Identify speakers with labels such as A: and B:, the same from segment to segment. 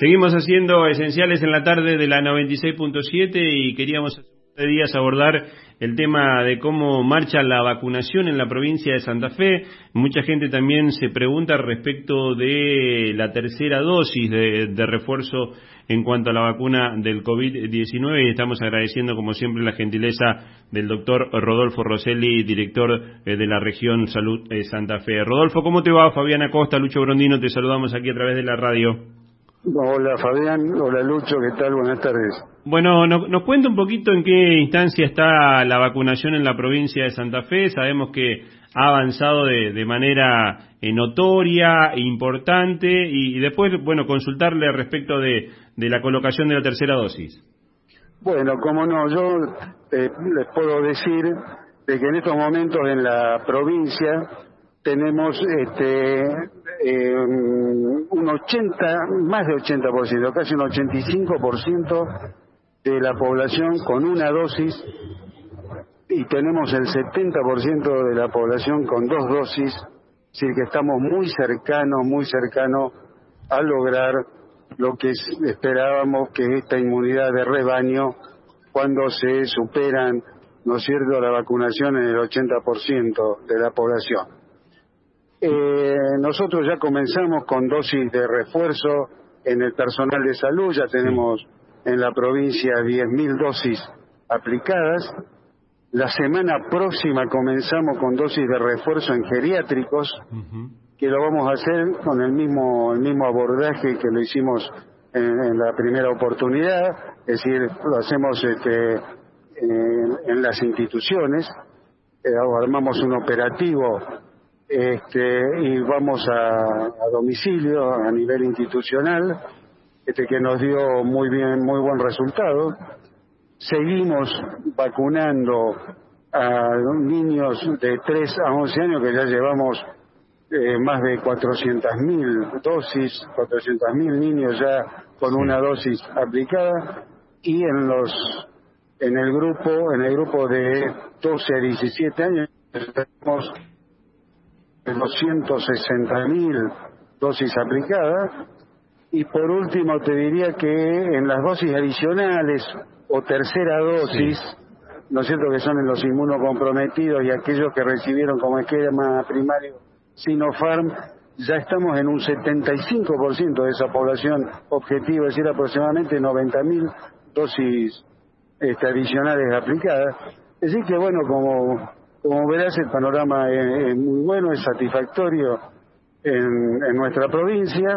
A: Seguimos haciendo esenciales en la tarde de la 96.7 y queríamos hace días abordar el tema de cómo marcha la vacunación en la provincia de Santa Fe. Mucha gente también se pregunta respecto de la tercera dosis de, refuerzo en cuanto a la vacuna del COVID-19 y estamos agradeciendo como siempre la gentileza del doctor Rodolfo Rosselli, director eh, de la región Salud de Santa Fe. Rodolfo, ¿cómo te va? Fabiana Costa, Lucho Brondino, te saludamos aquí a través de la radio.
B: Hola Fabián, hola Lucho, ¿qué tal? Buenas tardes.
A: Bueno, nos cuenta un poquito en qué instancia está la vacunación en la provincia de Santa Fe. Sabemos que ha avanzado de, manera eh, notoria e importante y, después, bueno, consultarle respecto de, la colocación de la tercera dosis.
B: Bueno, como no, yo eh, les puedo decir de que en estos momentos en la provincia tenemos este eh, un 80, más de 80%, casi un 85% de la población con una dosis y tenemos el 70% de la población con dos dosis, es decir, que estamos muy cercanos, muy cercanos a lograr lo que esperábamos que esta inmunidad de rebaño, cuando se superan, ¿no es cierto?, la vacunación en el 80% de la población. Eh, nosotros ya comenzamos con dosis de refuerzo en el personal de salud, ya tenemos en la provincia 10.000 dosis aplicadas. La semana próxima comenzamos con dosis de refuerzo en geriátricos, que lo vamos a hacer con el mismo, el mismo abordaje que lo hicimos en, la primera oportunidad, es decir, lo hacemos este, en, las instituciones, eh, armamos un operativo este, y vamos a, domicilio a nivel institucional, este, que nos dio muy bien, muy buen resultado. Seguimos vacunando a niños de 3 a 11 años que ya llevamos eh, más de 400.000 dosis, 400.000 niños ya con una dosis aplicada y en los en el grupo en el grupo de 12 a 17 años tenemos 260 mil dosis aplicadas. Y por último te diría que en las dosis adicionales o tercera dosis, ¿no es cierto que son en los inmunocomprometidos y aquellos que recibieron como esquema primario Sinopharm, ya estamos en un 75% de esa población objetivo, es decir, aproximadamente 90 mil dosis este, adicionales aplicadas. Es decir que, bueno, como como verás, el panorama es, muy bueno, es satisfactorio en, nuestra provincia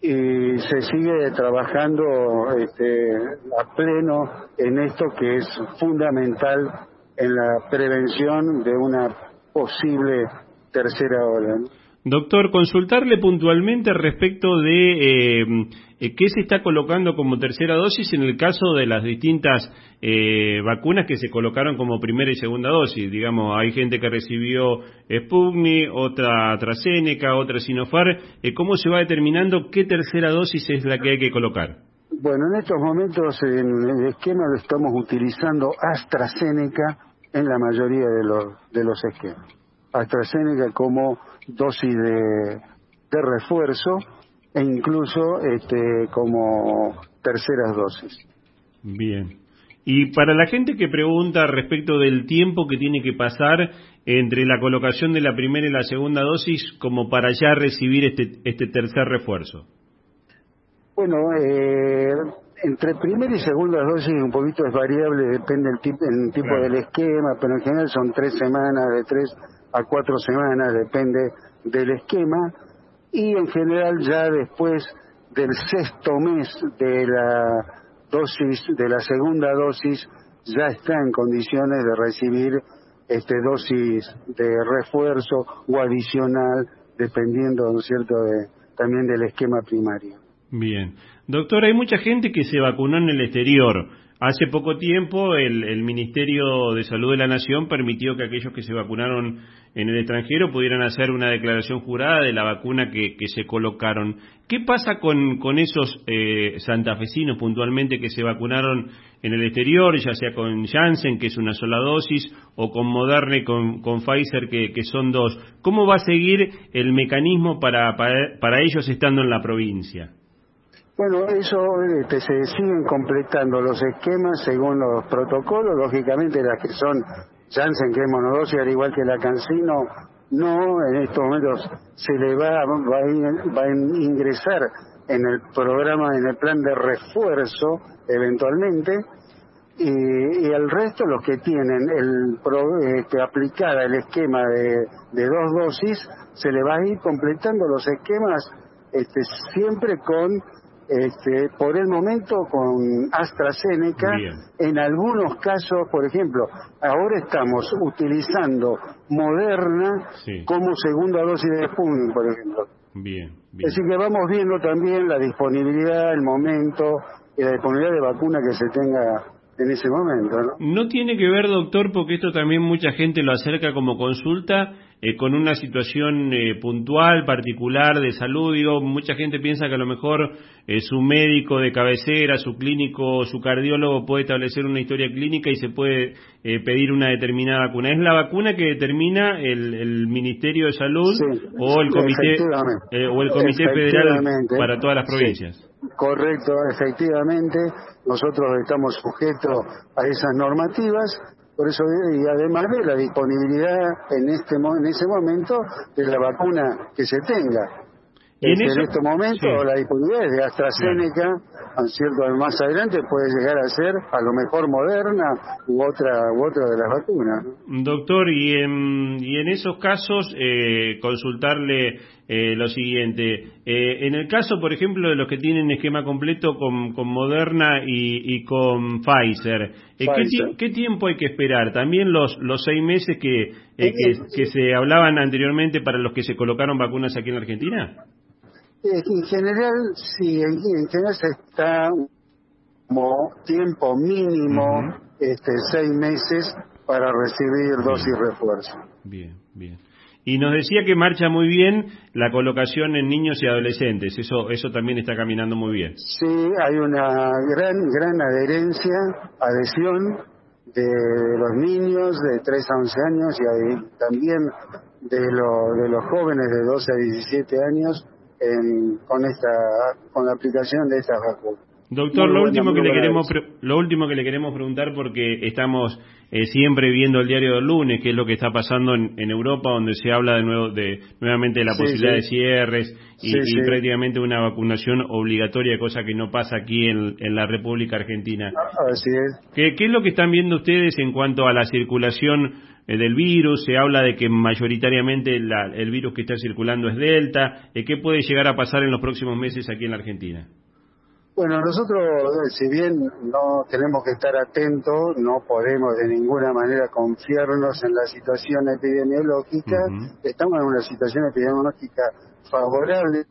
B: y se sigue trabajando este, a pleno en esto que es fundamental en la prevención de una posible tercera ola.
A: Doctor, consultarle puntualmente respecto de eh, qué se está colocando como tercera dosis en el caso de las distintas eh, vacunas que se colocaron como primera y segunda dosis. Digamos, hay gente que recibió Sputnik, otra AstraZeneca, otra Sinopharm. ¿Cómo se va determinando qué tercera dosis es la que hay que colocar?
B: Bueno, en estos momentos en el esquema lo estamos utilizando AstraZeneca en la mayoría de los, de los esquemas. AstraZeneca como dosis de, refuerzo e incluso este, como terceras dosis.
A: Bien. Y para la gente que pregunta respecto del tiempo que tiene que pasar entre la colocación de la primera y la segunda dosis como para ya recibir este, este tercer refuerzo.
B: Bueno, eh, entre primera y segunda dosis un poquito es variable, depende del tipo, el tipo del esquema, pero en general son tres semanas, de tres a cuatro semanas, depende del esquema, y en general ya después del sexto mes de la dosis, de la segunda dosis, ya está en condiciones de recibir este dosis de refuerzo o adicional, dependiendo, ¿no es cierto?, de, también del esquema primario.
A: Bien. Doctor, hay mucha gente que se vacunó en el exterior. Hace poco tiempo el, Ministerio de Salud de la Nación permitió que aquellos que se vacunaron en el extranjero pudieran hacer una declaración jurada de la vacuna que, se colocaron. ¿Qué pasa con, con esos eh, santafesinos puntualmente que se vacunaron en el exterior, ya sea con Janssen, que es una sola dosis, o con Moderna y con, Pfizer, que, que, son dos? ¿Cómo va a seguir el mecanismo para, para ellos estando en la provincia?
B: Bueno, eso este, se siguen completando los esquemas según los protocolos, lógicamente las que son Janssen, que es monodosis, al igual que la Cancino, no, en estos momentos se le va, va, a ingresar en el programa, en el plan de refuerzo, eventualmente, y, el resto, los que tienen el este, aplicada el esquema de, de, dos dosis, se le va a ir completando los esquemas este, siempre con este, por el momento con AstraZeneca, en algunos casos, por ejemplo, ahora estamos utilizando Moderna como segunda dosis de Sputnik, por ejemplo. Bien, bien. Así que vamos viendo también la disponibilidad, el momento y la disponibilidad de vacuna que se tenga en ese momento.
A: ¿no? no tiene que ver, doctor, porque esto también mucha gente lo acerca como consulta eh, con una situación eh, puntual, particular de salud. Digo, mucha gente piensa que a lo mejor eh, su médico de cabecera, su clínico, su cardiólogo puede establecer una historia clínica y se puede pedir una determinada vacuna. ¿Es la vacuna que determina el, Ministerio de Salud o el Comité, o el comité Federal para todas las provincias?
B: Correcto, efectivamente. Nosotros estamos sujetos a esas normativas por eso, y además de la disponibilidad en este en ese momento de la vacuna que se tenga. ¿Y en, este momento la disponibilidad es de AstraZeneca, cierto, más adelante puede llegar a ser a lo mejor Moderna u otra u otra de las vacunas.
A: Doctor, y en, y en esos casos eh, consultarle eh, lo siguiente, eh, en el caso, por ejemplo, de los que tienen esquema completo con, con Moderna y, y, con Pfizer, ¿qué, ¿qué, tiempo hay que esperar? También los, los seis meses que, que, que se hablaban anteriormente para los que se colocaron vacunas aquí en la Argentina?
B: En general, sí, en, general se está como tiempo mínimo, este, seis meses para recibir dosis refuerzo.
A: Bien, bien. Y nos decía que marcha muy bien la colocación en niños y adolescentes. Eso, eso también está caminando muy bien.
B: Sí, hay una gran, gran adherencia, adhesión de los niños de 3 a 11 años y hay también de, de los jóvenes de 12 a 17 años con esta con la aplicación de estas vacunas.
A: Doctor, lo último que le queremos lo último que le queremos preguntar porque estamos eh, siempre viendo el diario del lunes, qué es lo que está pasando en, Europa, donde se habla de nuevo de nuevamente de la posibilidad de cierres y, prácticamente una vacunación obligatoria, cosa que no pasa aquí en, la República Argentina.
B: Así es.
A: ¿Qué, ¿Qué es lo que están viendo ustedes en cuanto a la circulación eh, del virus, se habla de que mayoritariamente el virus que está circulando es Delta. Eh, ¿Qué puede llegar a pasar en los próximos meses aquí en la Argentina?
B: Bueno, nosotros, eh, si bien no tenemos que estar atentos, no podemos de ninguna manera confiarnos en la situación epidemiológica. Estamos en una situación epidemiológica favorable,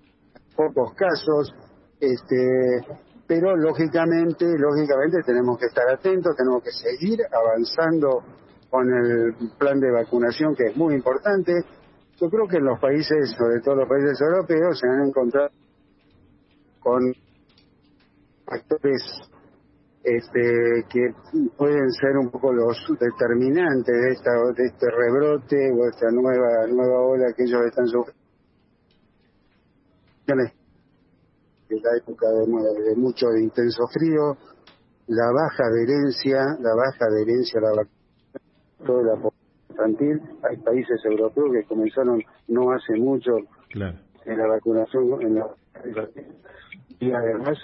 B: pocos casos, este, pero lógicamente, lógicamente tenemos que estar atentos, tenemos que seguir avanzando con el plan de vacunación que es muy importante. Yo creo que en los países, sobre todo los países europeos, se han encontrado con factores este, que pueden ser un poco los determinantes de, esta, de este rebrote o esta nueva nueva ola que ellos están sufriendo. En la época de, de mucho de intenso frío, la baja adherencia, la baja adherencia a la vacunación toda la población infantil. Hay países europeos que comenzaron no hace mucho en la vacunación en la, y además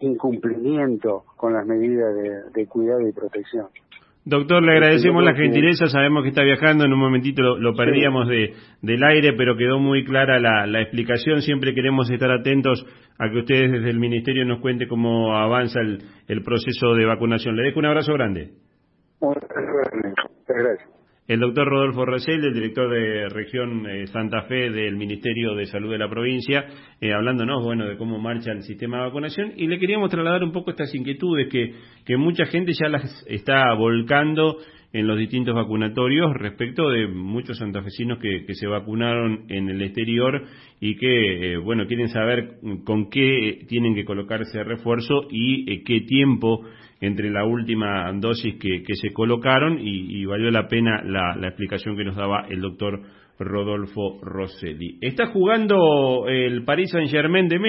B: incumplimiento con las medidas de, de cuidado y protección.
A: Doctor, le agradecemos la gentileza, sabemos que está viajando, en un momentito lo, perdíamos de, del aire, pero quedó muy clara la, la, explicación. Siempre queremos estar atentos a que ustedes desde el Ministerio nos cuente cómo avanza el, el proceso de vacunación. Le dejo un abrazo grande. El doctor Rodolfo Rosell, el director de región eh, Santa Fe del Ministerio de Salud de la provincia, eh, hablándonos, bueno, de cómo marcha el sistema de vacunación. Y le queríamos trasladar un poco estas inquietudes que, que mucha gente ya las está volcando en los distintos vacunatorios respecto de muchos santafesinos que, que se vacunaron en el exterior y que, eh, bueno, quieren saber con qué tienen que colocarse refuerzo y qué tiempo entre la última dosis que, que se colocaron y, valió la pena la, la, explicación que nos daba el doctor Rodolfo Rosselli. Está jugando el Paris Saint Germain de